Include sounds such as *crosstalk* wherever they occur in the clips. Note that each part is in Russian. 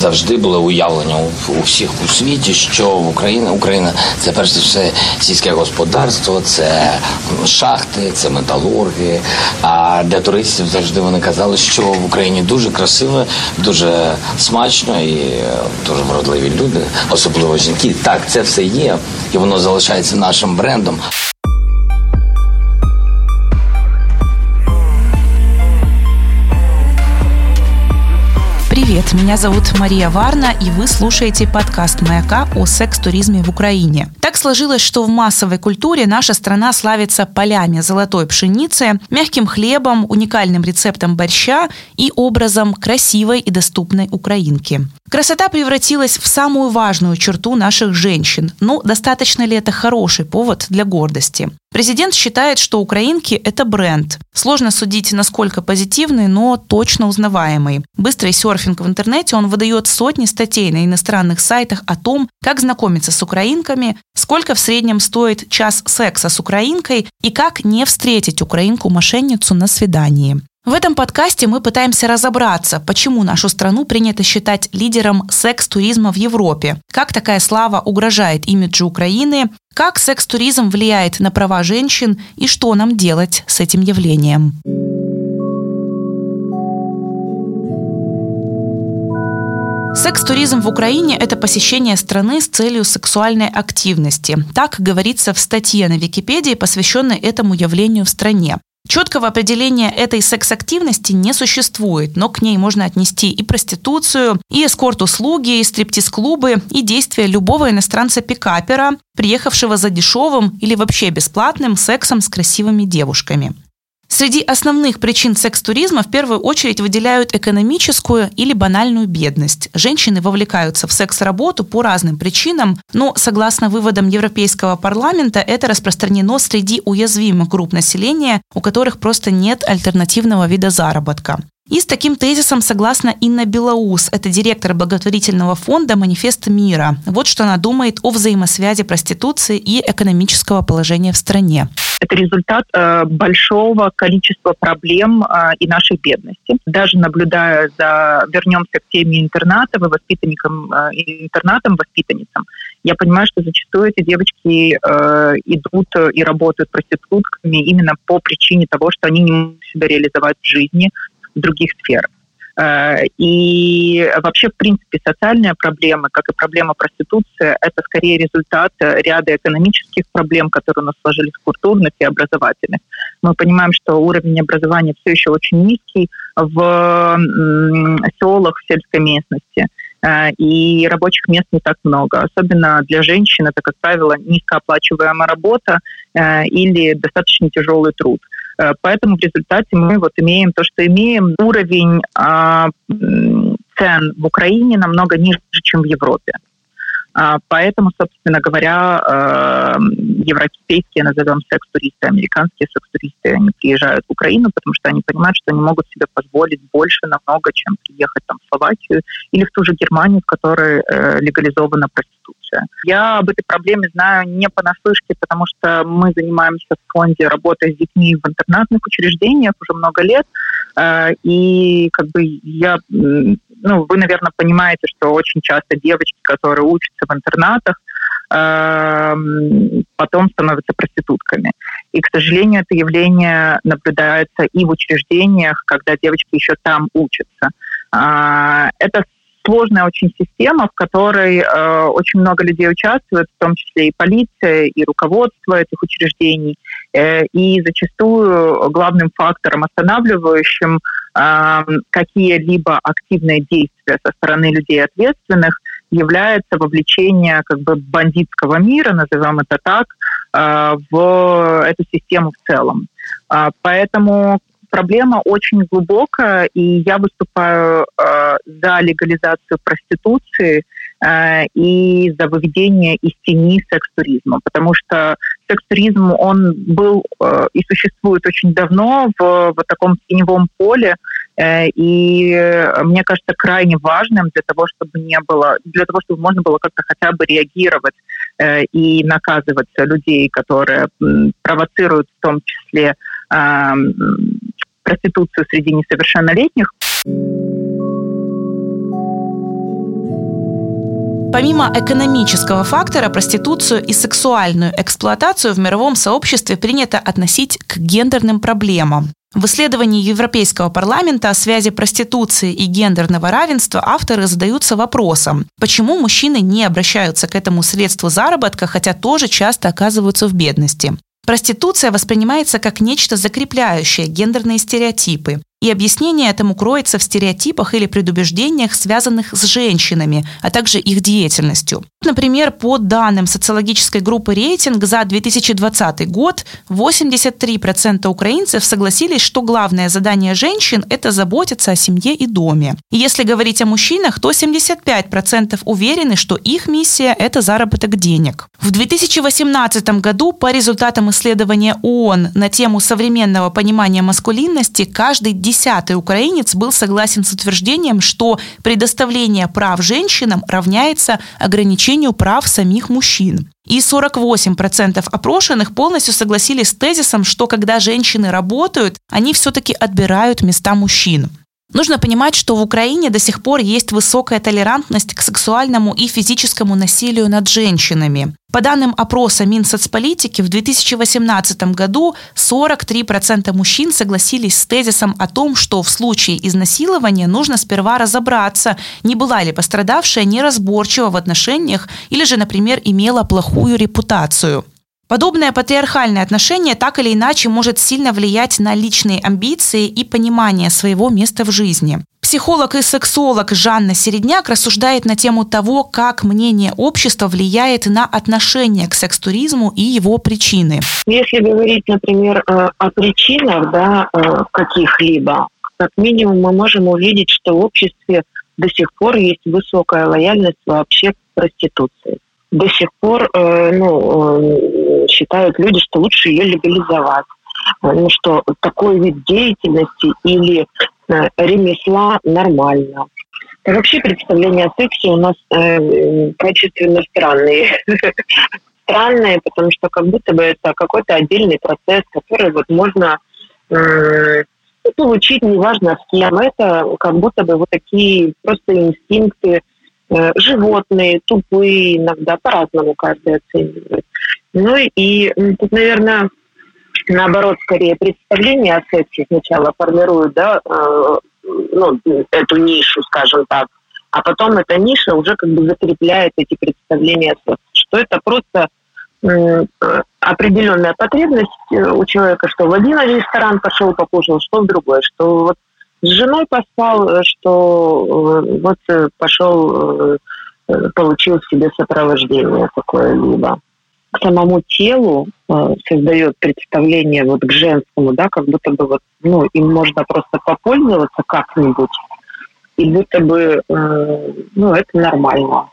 Завжди було уявлення у, всіх у світі, що в Україні Україна це перш за все сільське господарство, це шахти, це металурги. А для туристів завжди вони казали, що в Україні дуже красиво, дуже смачно і дуже вродливі люди, особливо жінки. Так, це все є, і воно залишається нашим брендом. Привет, меня зовут Мария Варна, и вы слушаете подкаст «Маяка» о секс-туризме в Украине. Так сложилось, что в массовой культуре наша страна славится полями золотой пшеницы, мягким хлебом, уникальным рецептом борща и образом красивой и доступной украинки. Красота превратилась в самую важную черту наших женщин. Но достаточно ли это хороший повод для гордости? Президент считает, что украинки – это бренд. Сложно судить, насколько позитивный, но точно узнаваемый. Быстрый серфинг в интернете, он выдает сотни статей на иностранных сайтах о том, как знакомиться с украинками, сколько в среднем стоит час секса с украинкой и как не встретить украинку-мошенницу на свидании. В этом подкасте мы пытаемся разобраться, почему нашу страну принято считать лидером секс-туризма в Европе, как такая слава угрожает имиджу Украины, как секс-туризм влияет на права женщин и что нам делать с этим явлением. Секс-туризм в Украине – это посещение страны с целью сексуальной активности. Так говорится в статье на Википедии, посвященной этому явлению в стране. Четкого определения этой секс-активности не существует, но к ней можно отнести и проституцию, и эскорт-услуги, и стриптиз-клубы, и действия любого иностранца-пикапера, приехавшего за дешевым или вообще бесплатным сексом с красивыми девушками. Среди основных причин секс-туризма в первую очередь выделяют экономическую или банальную бедность. Женщины вовлекаются в секс-работу по разным причинам, но, согласно выводам Европейского парламента, это распространено среди уязвимых групп населения, у которых просто нет альтернативного вида заработка. И с таким тезисом согласна Инна Белоус, это директор благотворительного фонда «Манифест мира». Вот что она думает о взаимосвязи проституции и экономического положения в стране. Это результат э, большого количества проблем э, и нашей бедности. Даже наблюдая за, вернемся к теме интерната, и воспитанникам, э, интернатам, воспитанницам, я понимаю, что зачастую эти девочки э, идут и работают проститутками именно по причине того, что они не могут себя реализовать в жизни, других сферах. Э, и вообще, в принципе, социальные проблемы, как и проблема проституции, это скорее результат ряда экономических проблем, которые у нас сложились культурных и образовательных. Мы понимаем, что уровень образования все еще очень низкий в селах, в сельской местности э, и рабочих мест не так много. Особенно для женщин это, как правило, низкооплачиваемая работа э, или достаточно тяжелый труд. Э, поэтому в результате мы вот имеем то, что имеем. Уровень а, цен в Украине намного ниже, чем в Европе. А, поэтому, собственно говоря, э, европейские, назовем секс-туристы, американские секс-туристы, они приезжают в Украину, потому что они понимают, что они могут себе позволить больше намного, чем приехать там, в Словакию или в ту же Германию, в которой э, легализована проституция. Я об этой проблеме знаю не понаслышке, потому что мы занимаемся в фонде работой с детьми в интернатных учреждениях уже много лет, э, и как бы я ну, вы, наверное, понимаете, что очень часто девочки, которые учатся в интернатах, эм, потом становятся проститутками. И, к сожалению, это явление наблюдается и в учреждениях, когда девочки еще там учатся. А, это сложная очень система, в которой э, очень много людей участвует, в том числе и полиция, и руководство этих учреждений. Э, и зачастую главным фактором, останавливающим какие-либо активные действия со стороны людей ответственных, является вовлечение как бы бандитского мира, назовем это так, э, в эту систему в целом. Э, поэтому проблема очень глубокая, и я выступаю э, за легализацию проституции и за выведение из тени секс-туризма, потому что секс-туризм, он был э, и существует очень давно в, в таком теневом поле, э, и мне кажется крайне важным для того, чтобы не было, для того, чтобы можно было как-то хотя бы реагировать э, и наказывать людей, которые провоцируют в том числе проституцию среди несовершеннолетних. Помимо экономического фактора, проституцию и сексуальную эксплуатацию в мировом сообществе принято относить к гендерным проблемам. В исследовании Европейского парламента о связи проституции и гендерного равенства авторы задаются вопросом, почему мужчины не обращаются к этому средству заработка, хотя тоже часто оказываются в бедности. Проституция воспринимается как нечто закрепляющее гендерные стереотипы. И объяснение этому кроется в стереотипах или предубеждениях, связанных с женщинами, а также их деятельностью. Например, по данным социологической группы «Рейтинг» за 2020 год 83% украинцев согласились, что главное задание женщин – это заботиться о семье и доме. И если говорить о мужчинах, то 75% уверены, что их миссия – это заработок денег. В 2018 году по результатам исследования ООН на тему современного понимания маскулинности каждый десятый украинец был согласен с утверждением, что предоставление прав женщинам равняется ограничению прав самих мужчин. И 48% опрошенных полностью согласились с тезисом, что когда женщины работают, они все-таки отбирают места мужчин. Нужно понимать, что в Украине до сих пор есть высокая толерантность к сексуальному и физическому насилию над женщинами. По данным опроса Минсоцполитики, в 2018 году 43% мужчин согласились с тезисом о том, что в случае изнасилования нужно сперва разобраться, не была ли пострадавшая неразборчива в отношениях или же, например, имела плохую репутацию. Подобное патриархальное отношение так или иначе может сильно влиять на личные амбиции и понимание своего места в жизни. Психолог и сексолог Жанна Середняк рассуждает на тему того, как мнение общества влияет на отношение к секс-туризму и его причины. Если говорить, например, э, о причинах да, э, каких-либо, как минимум мы можем увидеть, что в обществе до сих пор есть высокая лояльность вообще к проституции до сих пор э, ну, э, считают люди, что лучше ее легализовать. Ну что такой вид деятельности или э, ремесла нормально. А вообще представления о сексе у нас э, качественно странные. *laughs* странные, потому что как будто бы это какой-то отдельный процесс, который вот можно э, получить, неважно с кем. Это как будто бы вот такие просто инстинкты, животные, тупые иногда, по-разному каждый оценивает. Ну и тут, наверное, наоборот, скорее представление о сексе сначала формируют, да, э, ну, эту нишу, скажем так, а потом эта ниша уже как бы закрепляет эти представления о сексе, что это просто э, определенная потребность у человека, что в один ресторан пошел, покушал, что в другой, что вот с женой поспал, э, что э, вот э, пошел, получил себе сопровождение какое-либо. К самому телу создает представление вот к женскому, да, как будто бы вот, ну, им можно просто попользоваться как-нибудь, и будто бы, ну, это нормально.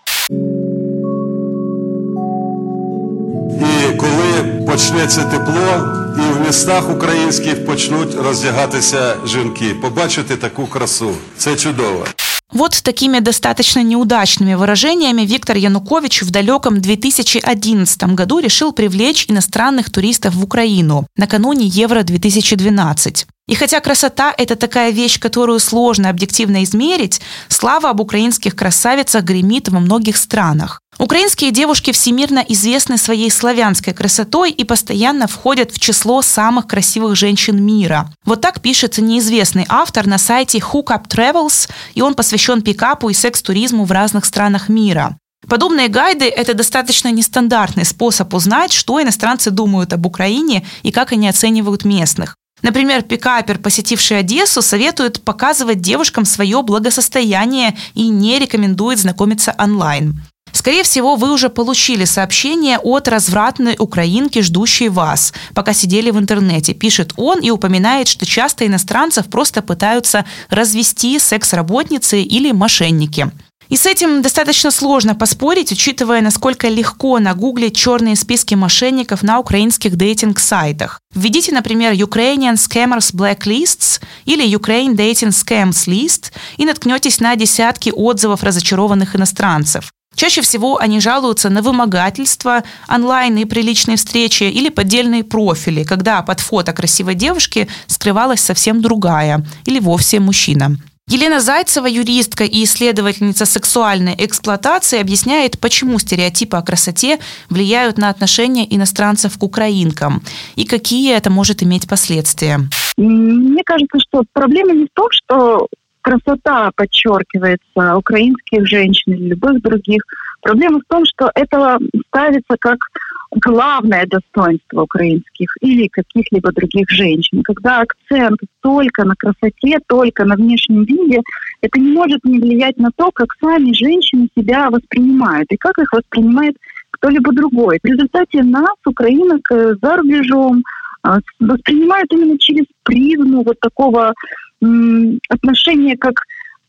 І коли почнеться тепло, і в містах українських почнуть роздягатися жінки, побачити таку красу. Це чудово. Вот такими достаточно неудачными выражениями Виктор Янукович в далеком 2011 году решил привлечь иностранных туристов в Украину накануне Евро-2012. И хотя красота – это такая вещь, которую сложно объективно измерить, слава об украинских красавицах гремит во многих странах. Украинские девушки всемирно известны своей славянской красотой и постоянно входят в число самых красивых женщин мира. Вот так пишет неизвестный автор на сайте Hookup Travels, и он посвящен пикапу и секс-туризму в разных странах мира. Подобные гайды – это достаточно нестандартный способ узнать, что иностранцы думают об Украине и как они оценивают местных. Например, пикапер, посетивший Одессу, советует показывать девушкам свое благосостояние и не рекомендует знакомиться онлайн. Скорее всего, вы уже получили сообщение от развратной украинки, ждущей вас, пока сидели в интернете. Пишет он и упоминает, что часто иностранцев просто пытаются развести секс-работницы или мошенники. И с этим достаточно сложно поспорить, учитывая, насколько легко нагуглить черные списки мошенников на украинских дейтинг-сайтах. Введите, например, Ukrainian Scammers Blacklists или Ukraine Dating Scams List и наткнетесь на десятки отзывов разочарованных иностранцев. Чаще всего они жалуются на вымогательство, онлайн и приличные встречи или поддельные профили, когда под фото красивой девушки скрывалась совсем другая или вовсе мужчина. Елена Зайцева, юристка и исследовательница сексуальной эксплуатации, объясняет, почему стереотипы о красоте влияют на отношение иностранцев к украинкам и какие это может иметь последствия. Мне кажется, что проблема не в том, что красота подчеркивается украинских женщин или любых других. Проблема в том, что это ставится как главное достоинство украинских или каких-либо других женщин. Когда акцент только на красоте, только на внешнем виде, это не может не влиять на то, как сами женщины себя воспринимают и как их воспринимает кто-либо другой. В результате нас, украинок, э, за рубежом а, воспринимают именно через призму вот такого м, отношения, как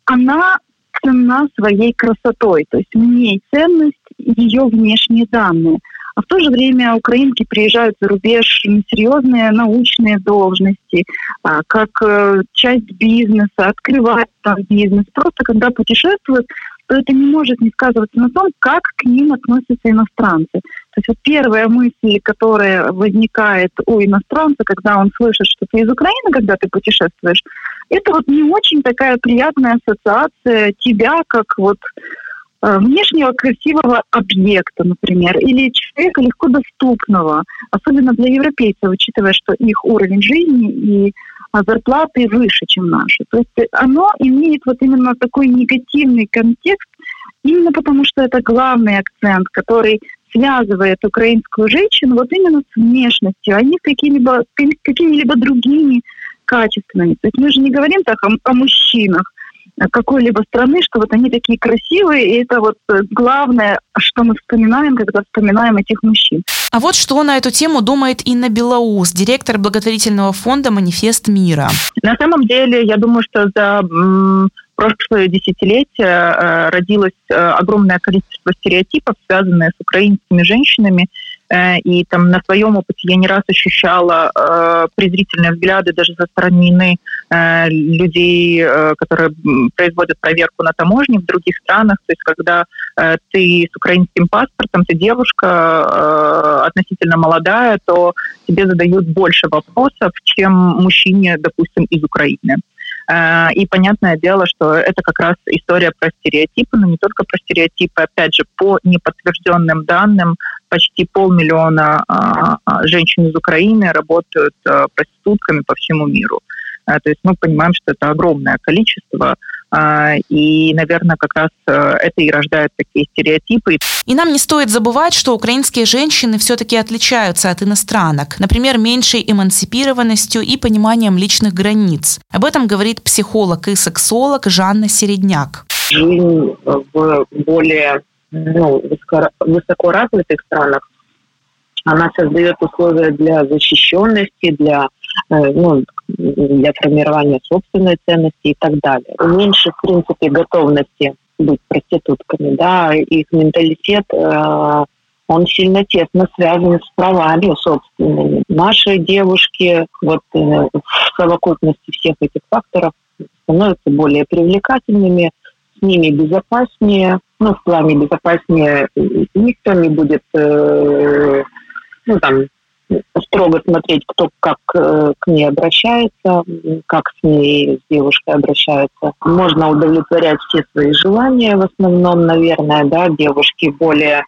она ценна своей красотой, то есть в ней ценность ее внешние данные – а в то же время украинки приезжают за рубеж на серьезные научные должности, а, как э, часть бизнеса, открывать там бизнес. Просто когда путешествуют, то это не может не сказываться на том, как к ним относятся иностранцы. То есть вот первая мысль, которая возникает у иностранца, когда он слышит, что ты из Украины, когда ты путешествуешь, это вот не очень такая приятная ассоциация тебя как вот Э, внешнего красивого объекта, например, или человека легко доступного, особенно для европейцев, учитывая, что их уровень жизни и а, зарплаты выше, чем наши. То есть оно имеет вот именно такой негативный контекст, именно потому что это главный акцент, который связывает украинскую женщину вот именно с внешностью, а не с какими-либо какими-либо другими качествами. То есть мы же не говорим так о, о мужчинах, какой-либо страны, что вот они такие красивые, и это вот э, главное, что мы вспоминаем, когда вспоминаем этих мужчин. А вот что на эту тему думает Инна Белоус, директор благотворительного фонда «Манифест мира». На самом деле, я думаю, что за прошлое десятилетие э, родилось э, огромное количество стереотипов, связанных с украинскими женщинами, и там на своем опыте я не раз ощущала э, презрительные взгляды даже со стороны э, людей, э, которые производят проверку на таможне в других странах. То есть когда э, ты с украинским паспортом, ты девушка э, относительно молодая, то тебе задают больше вопросов, чем мужчине, допустим, из Украины. Э, и понятное дело, что это как раз история про стереотипы, но не только про стереотипы. Опять же, по неподтвержденным данным, почти полмиллиона а, а, женщин из Украины работают а, проститутками по всему миру. То есть мы понимаем, что это огромное количество, и, наверное, как раз это и рождает такие стереотипы. И нам не стоит забывать, что украинские женщины все-таки отличаются от иностранок, например, меньшей эмансипированностью и пониманием личных границ. Об этом говорит психолог и сексолог Жанна Середняк. Жизнь в более ну, высоко, высокоразвитых странах, она создает условия для защищенности, для, э, ну, для формирования собственной ценности и так далее. Меньше, в принципе, готовности быть проститутками, да, их менталитет, э, он сильно тесно связан с правами собственными. Наши девушки вот э, в совокупности всех этих факторов становятся более привлекательными, с ними безопаснее, ну, в плане безопаснее никто не будет, э, ну, там, строго смотреть, кто как э, к ней обращается, как с ней, с девушкой обращается. Можно удовлетворять все свои желания в основном, наверное, да, девушки более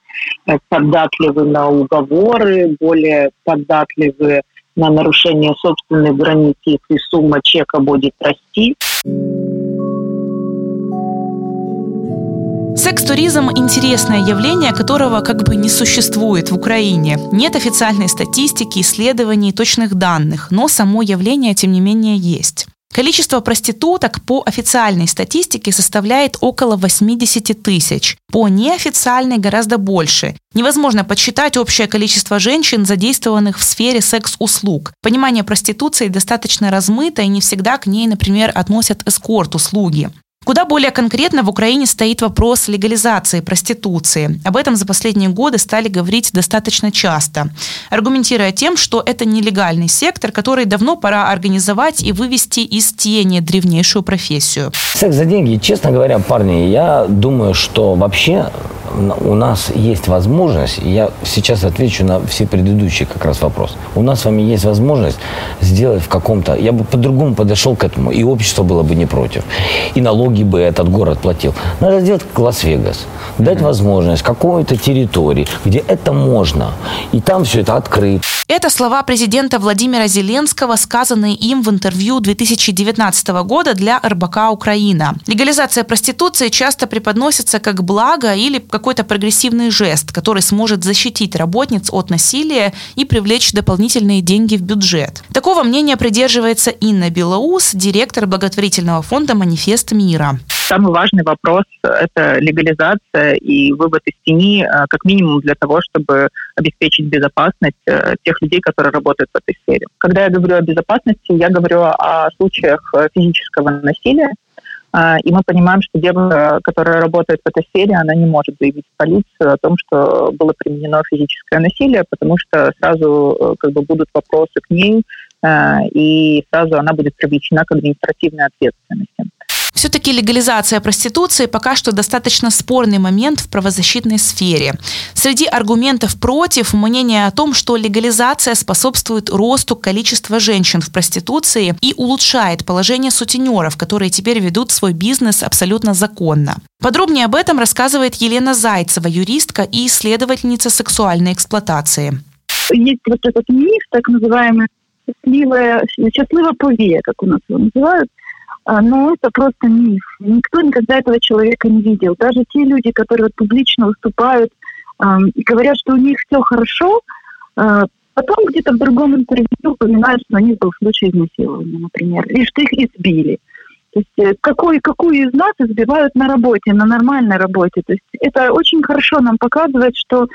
э, податливы на уговоры, более податливы на нарушение собственных границ, если сумма чека будет расти. Секс-туризм – интересное явление, которого как бы не существует в Украине. Нет официальной статистики, исследований, точных данных, но само явление, тем не менее, есть. Количество проституток по официальной статистике составляет около 80 тысяч. По неофициальной гораздо больше. Невозможно подсчитать общее количество женщин, задействованных в сфере секс-услуг. Понимание проституции достаточно размыто и не всегда к ней, например, относят эскорт-услуги. Куда более конкретно в Украине стоит вопрос легализации проституции. Об этом за последние годы стали говорить достаточно часто, аргументируя тем, что это нелегальный сектор, который давно пора организовать и вывести из тени древнейшую профессию. Секс за деньги, честно говоря, парни, я думаю, что вообще у нас есть возможность, я сейчас отвечу на все предыдущие как раз вопросы. У нас с вами есть возможность сделать в каком-то... Я бы по-другому подошел к этому, и общество было бы не против. И налоги бы этот город платил. Надо сделать как Лас-Вегас. Дать mm-hmm. возможность какой-то территории, где это можно. И там все это открыто. Это слова президента Владимира Зеленского, сказанные им в интервью 2019 года для РБК «Украина». Легализация проституции часто преподносится как благо или какой-то прогрессивный жест, который сможет защитить работниц от насилия и привлечь дополнительные деньги в бюджет. Такого мнения придерживается Инна Белоус, директор благотворительного фонда «Манифест мира». Самый важный вопрос – это легализация и вывод из тени, э, как минимум для того, чтобы обеспечить безопасность э, тех людей, которые работают в этой сфере. Когда я говорю о безопасности, я говорю о случаях э, физического насилия, и мы понимаем, что девушка, которая работает в этой сфере, она не может заявить в полицию о том, что было применено физическое насилие, потому что сразу как бы будут вопросы к ней, и сразу она будет привлечена к административной ответственности. Все-таки легализация проституции пока что достаточно спорный момент в правозащитной сфере. Среди аргументов против мнение о том, что легализация способствует росту количества женщин в проституции и улучшает положение сутенеров, которые теперь ведут свой бизнес абсолютно законно. Подробнее об этом рассказывает Елена Зайцева, юристка и исследовательница сексуальной эксплуатации. Есть вот этот миф, так называемый счастливое, счастливое пове, как у нас его называют, но это просто миф. Никто никогда этого человека не видел. Даже те люди, которые вот публично выступают и говорят, что у них все хорошо, а, потом где-то в другом интервью упоминают, что у них был случай изнасилования, например, или что их избили. То есть э, какой, какую из нас избивают на работе, на нормальной работе. То есть это очень хорошо нам показывает, что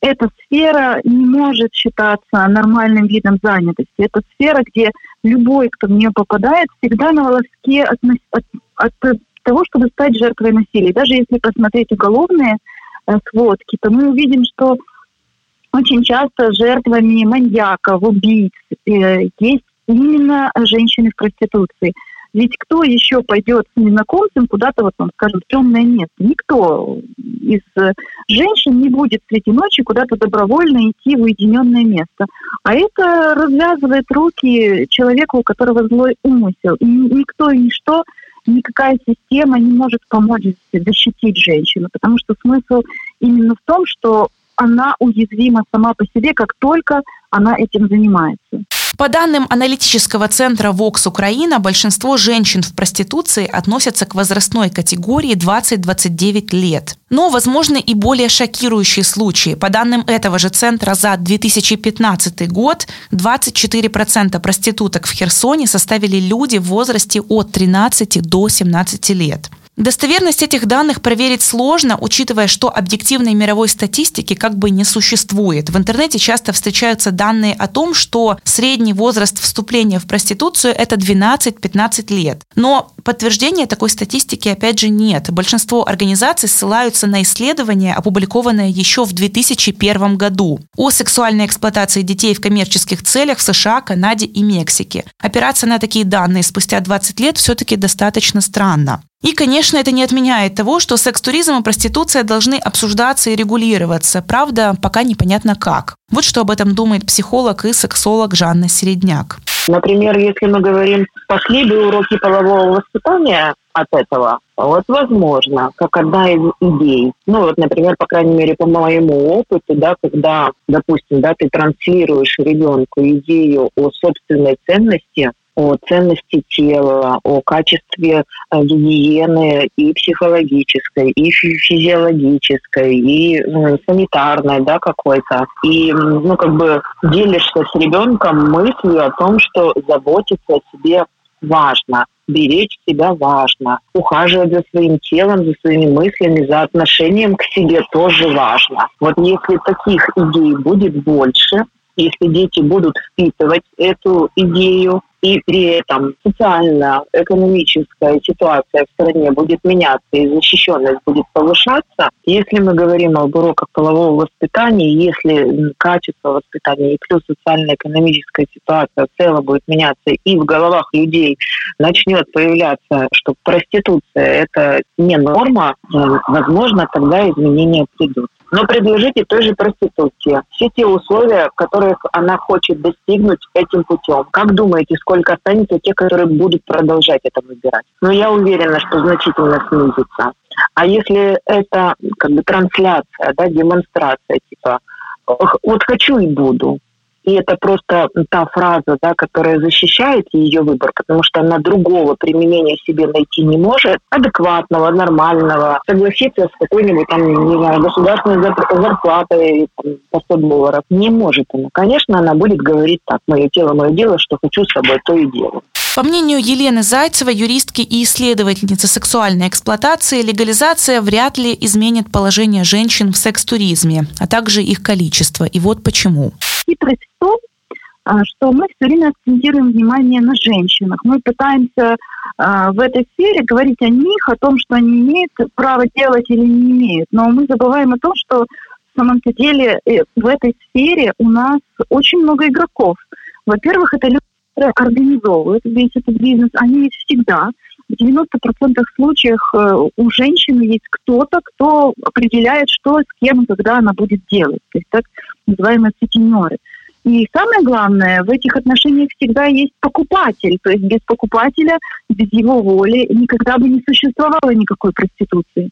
эта сфера не может считаться нормальным видом занятости. Это сфера, где любой, кто в нее попадает, всегда на волоске от, от, от того, чтобы стать жертвой насилия. Даже если посмотреть уголовные э, сводки, то мы увидим, что очень часто жертвами маньяков, убийц э, есть именно женщины в проституции. Ведь кто еще пойдет с незнакомцем куда-то, вот он скажем, в темное место? Никто из женщин не будет среди ночи куда-то добровольно идти в уединенное место. А это развязывает руки человеку, у которого злой умысел. И никто и ничто, никакая система не может помочь защитить женщину, потому что смысл именно в том, что она уязвима сама по себе, как только она этим занимается. По данным аналитического центра Vox Украина, большинство женщин в проституции относятся к возрастной категории 20-29 лет. Но возможны и более шокирующие случаи. По данным этого же центра за 2015 год 24% проституток в Херсоне составили люди в возрасте от 13 до 17 лет. Достоверность этих данных проверить сложно, учитывая, что объективной мировой статистики как бы не существует. В интернете часто встречаются данные о том, что средний возраст вступления в проституцию – это 12-15 лет. Но подтверждения такой статистики, опять же, нет. Большинство организаций ссылаются на исследование, опубликованное еще в 2001 году о сексуальной эксплуатации детей в коммерческих целях в США, Канаде и Мексике. Опираться на такие данные спустя 20 лет все-таки достаточно странно. И, конечно, это не отменяет того, что секс-туризм и проституция должны обсуждаться и регулироваться. Правда, пока непонятно как. Вот что об этом думает психолог и сексолог Жанна Середняк. Например, если мы говорим, пошли бы уроки полового воспитания от этого, вот возможно, как одна из идей. Ну вот, например, по крайней мере, по моему опыту, да, когда, допустим, да, ты транслируешь ребенку идею о собственной ценности, о ценности тела, о качестве э, гигиены и психологической, и физиологической, и ну, санитарной, да, какой-то. И, ну, как бы делишься с ребенком мыслью о том, что заботиться о себе важно, беречь себя важно, ухаживать за своим телом, за своими мыслями, за отношением к себе тоже важно. Вот если таких идей будет больше, если дети будут впитывать эту идею, и при этом социально-экономическая ситуация в стране будет меняться и защищенность будет повышаться, если мы говорим об уроках полового воспитания, если качество воспитания и плюс социально-экономическая ситуация в целом будет меняться и в головах людей начнет появляться, что проституция – это не норма, возможно, тогда изменения придут но предложите той же проститутке все те условия, которых она хочет достигнуть этим путем. Как думаете, сколько останется тех, которые будут продолжать это выбирать? Но я уверена, что значительно снизится. А если это как бы трансляция, да, демонстрация, типа вот хочу и буду, и это просто та фраза, да, которая защищает ее выбор, потому что она другого применения себе найти не может, адекватного, нормального, согласиться с какой-нибудь там, не знаю, государственной зарплатой по 100 долларов. Не может она. Конечно, она будет говорить так, мое тело, мое дело, что хочу с собой, то и делаю. По мнению Елены Зайцевой, юристки и исследовательницы сексуальной эксплуатации, легализация вряд ли изменит положение женщин в секс-туризме, а также их количество. И вот почему хитрость в том, а, что мы все время акцентируем внимание на женщинах. Мы пытаемся а, в этой сфере говорить о них, о том, что они имеют право делать или не имеют. Но мы забываем о том, что в самом деле э, в этой сфере у нас очень много игроков. Во-первых, это люди, организовывают весь этот бизнес. Они всегда. В 90% случаев э, у женщины есть кто-то, кто определяет, что с кем когда она будет делать. То есть так называемые сутенеры. И самое главное, в этих отношениях всегда есть покупатель. То есть без покупателя, без его воли никогда бы не существовало никакой проституции.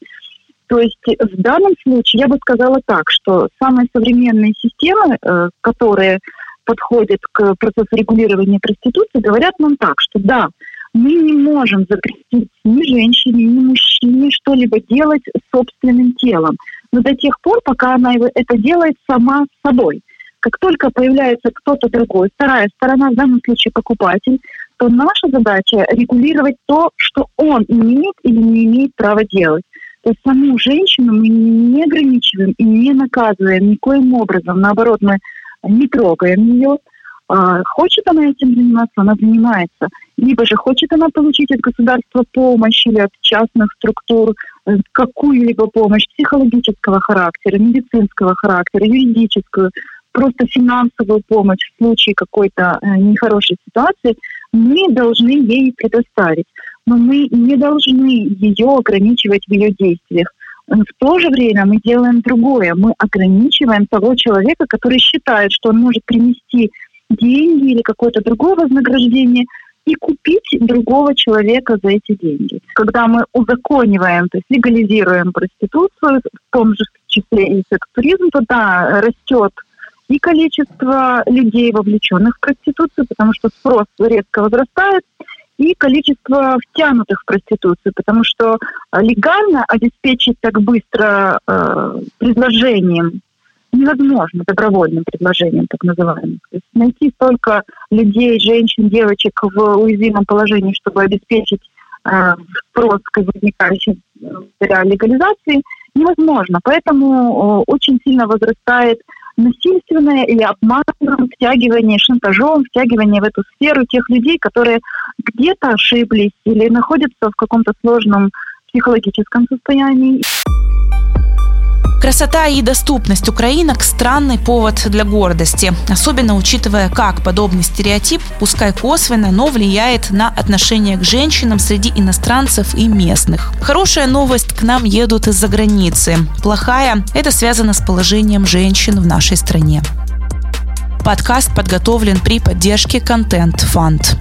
То есть в данном случае я бы сказала так, что самые современные системы, э, которые подходят к процессу регулирования проституции, говорят нам так, что да, мы не можем запретить ни женщине, ни мужчине что-либо делать собственным телом. Но до тех пор, пока она это делает сама с собой. Как только появляется кто-то другой, вторая сторона, в данном случае покупатель, то наша задача регулировать то, что он имеет или не имеет права делать. То есть саму женщину мы не ограничиваем и не наказываем никоим образом. Наоборот, мы не трогаем ее, а, хочет она этим заниматься, она занимается. Либо же хочет она получить от государства помощь или от частных структур э, какую-либо помощь психологического характера, медицинского характера, юридическую, просто финансовую помощь в случае какой-то э, нехорошей ситуации, мы должны ей предоставить. Но мы не должны ее ограничивать в ее действиях. В то же время мы делаем другое. Мы ограничиваем того человека, который считает, что он может принести деньги или какое-то другое вознаграждение и купить другого человека за эти деньги. Когда мы узакониваем, то есть легализируем проституцию, в том же числе и секс-туризм, то да, растет и количество людей, вовлеченных в проституцию, потому что спрос резко возрастает, и количество втянутых в проституцию, потому что легально обеспечить так быстро э, предложением невозможно добровольным предложением, так называемым. То есть найти столько людей, женщин, девочек в уязвимом положении, чтобы обеспечить э, спрос, возникающий благодаря легализации, невозможно. Поэтому э, очень сильно возрастает насильственное или обманом, втягивание, шантажом, втягивание в эту сферу тех людей, которые где-то ошиблись или находятся в каком-то сложном психологическом состоянии. Красота и доступность украинок – странный повод для гордости, особенно учитывая, как подобный стереотип, пускай косвенно, но влияет на отношение к женщинам среди иностранцев и местных. Хорошая новость – к нам едут из-за границы. Плохая – это связано с положением женщин в нашей стране. Подкаст подготовлен при поддержке Content Fund.